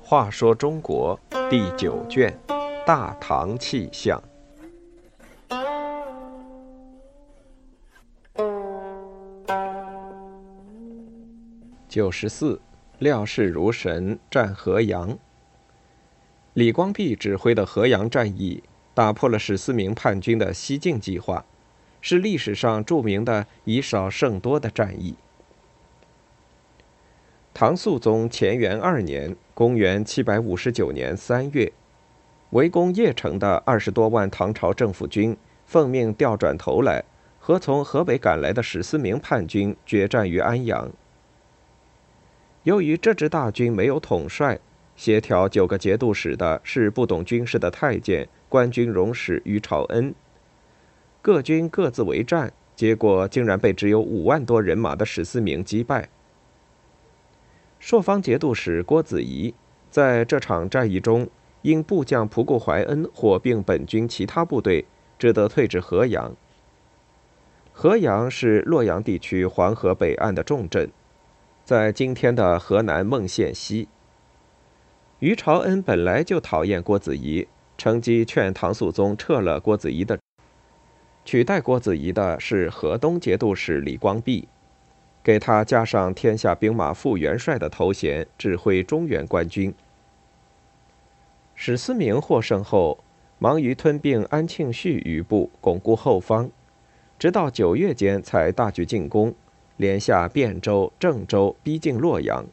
话说中国第九卷《大唐气象》九十四，料事如神战河阳。李光弼指挥的河阳战役，打破了史思明叛军的西进计划，是历史上著名的以少胜多的战役。唐肃宗乾元二年（公元759年）三月，围攻邺城的二十多万唐朝政府军奉命调转头来，和从河北赶来的史思明叛军决战于安阳。由于这支大军没有统帅，协调九个节度使的是不懂军事的太监官军容使于朝恩，各军各自为战，结果竟然被只有五万多人马的史思明击败。朔方节度使郭子仪在这场战役中，因部将仆固怀恩火并本军其他部队，只得退至河阳。河阳是洛阳地区黄河北岸的重镇，在今天的河南孟县西。于朝恩本来就讨厌郭子仪，乘机劝唐肃宗撤了郭子仪的，取代郭子仪的是河东节度使李光弼。给他加上天下兵马副元帅的头衔，指挥中原官军。史思明获胜后，忙于吞并安庆绪余部，巩固后方，直到九月间才大举进攻，连下汴州、郑州，逼近洛阳。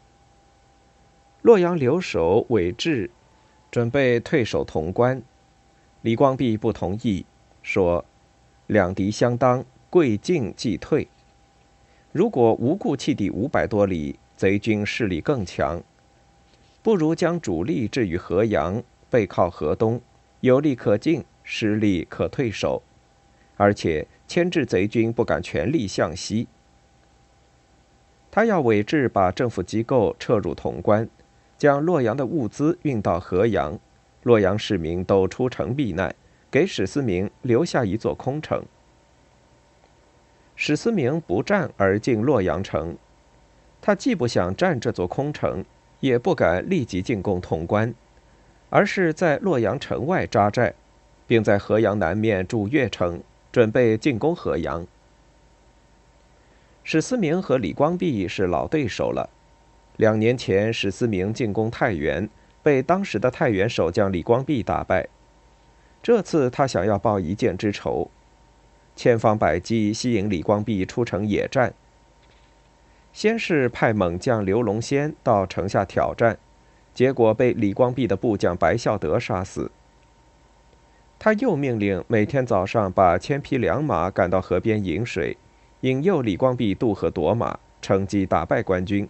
洛阳留守韦志准备退守潼关，李光弼不同意，说：“两敌相当，贵进即退。”如果无故弃地五百多里，贼军势力更强，不如将主力置于河阳，背靠河东，有利可进，失利可退守，而且牵制贼军不敢全力向西。他要韦志把政府机构撤入潼关，将洛阳的物资运到河阳，洛阳市民都出城避难，给史思明留下一座空城。史思明不战而进洛阳城，他既不想占这座空城，也不敢立即进攻潼关，而是在洛阳城外扎寨，并在河阳南面筑越城，准备进攻河阳。史思明和李光弼是老对手了，两年前史思明进攻太原，被当时的太原守将李光弼打败，这次他想要报一箭之仇。千方百计吸引李光弼出城野战。先是派猛将刘龙先到城下挑战，结果被李光弼的部将白孝德杀死。他又命令每天早上把千匹良马赶到河边饮水，引诱李光弼渡河夺马，乘机打败官军。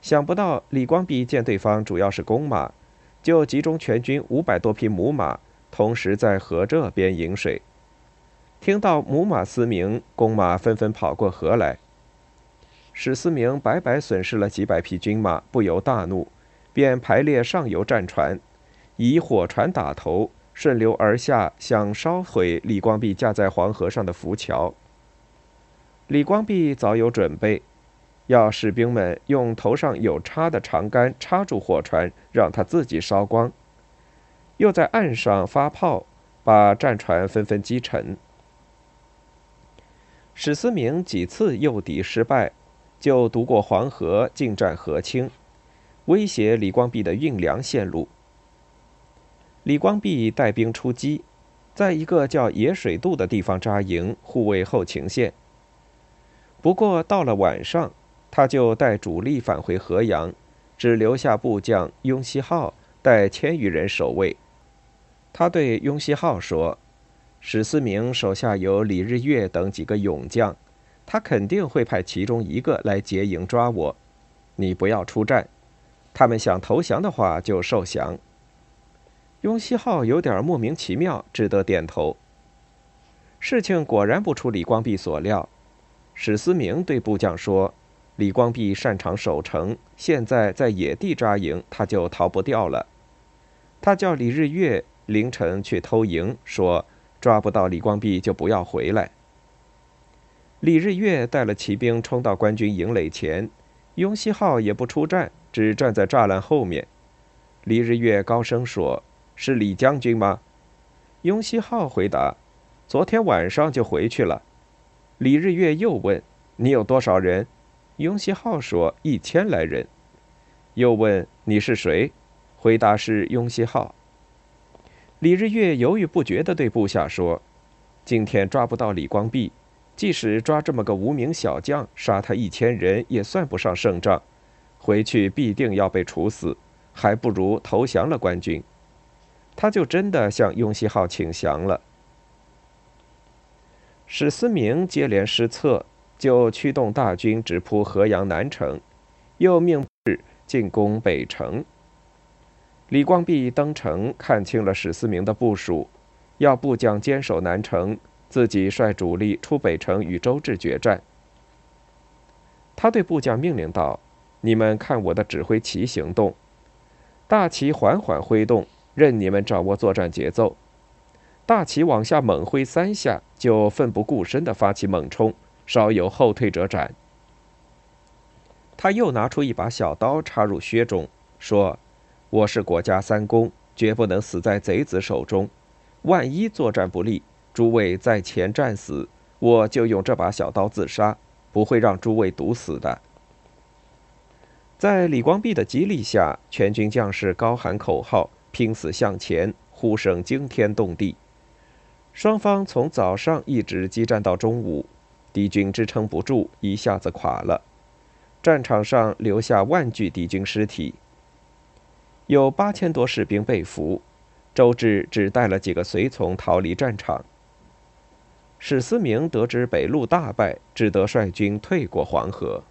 想不到李光弼见对方主要是公马，就集中全军五百多匹母马，同时在河这边饮水。听到母马嘶鸣，公马纷纷跑过河来。史思明白白损失了几百匹军马，不由大怒，便排列上游战船，以火船打头，顺流而下，想烧毁李光弼架在黄河上的浮桥。李光弼早有准备，要士兵们用头上有叉的长杆插住火船，让它自己烧光；又在岸上发炮，把战船纷纷击沉。史思明几次诱敌失败，就渡过黄河进占河清，威胁李光弼的运粮线路。李光弼带兵出击，在一个叫野水渡的地方扎营，护卫后勤线。不过到了晚上，他就带主力返回河阳，只留下部将雍熙浩带千余人守卫。他对雍熙浩说。史思明手下有李日月等几个勇将，他肯定会派其中一个来劫营抓我。你不要出战，他们想投降的话就受降。雍熙浩有点莫名其妙，只得点头。事情果然不出李光弼所料，史思明对部将说：“李光弼擅长守城，现在在野地扎营，他就逃不掉了。”他叫李日月凌晨去偷营，说。抓不到李光弼就不要回来。李日月带了骑兵冲到官军营垒前，雍熙浩也不出战，只站在栅栏后面。李日月高声说：“是李将军吗？”雍熙浩回答：“昨天晚上就回去了。”李日月又问：“你有多少人？”雍熙浩说：“一千来人。”又问：“你是谁？”回答是雍熙浩。李日月犹豫不决地对部下说：“今天抓不到李光弼。”即使抓这么个无名小将，杀他一千人也算不上胜仗，回去必定要被处死，还不如投降了官军。他就真的向雍熙浩请降了。史思明接连失策，就驱动大军直扑河阳南城，又命进攻北城。李光弼登城，看清了史思明的部署，要部将坚守南城。自己率主力出北城与周至决战。他对部将命令道：“你们看我的指挥旗行动，大旗缓缓挥动，任你们掌握作战节奏。大旗往下猛挥三下，就奋不顾身地发起猛冲，稍有后退者斩。”他又拿出一把小刀插入靴中，说：“我是国家三公，绝不能死在贼子手中。万一作战不利。”诸位在前战死，我就用这把小刀自杀，不会让诸位毒死的。在李光弼的激励下，全军将士高喊口号，拼死向前，呼声惊天动地。双方从早上一直激战到中午，敌军支撑不住，一下子垮了。战场上留下万具敌军尸体，有八千多士兵被俘，周至只带了几个随从逃离战场。史思明得知北路大败，只得率军退过黄河。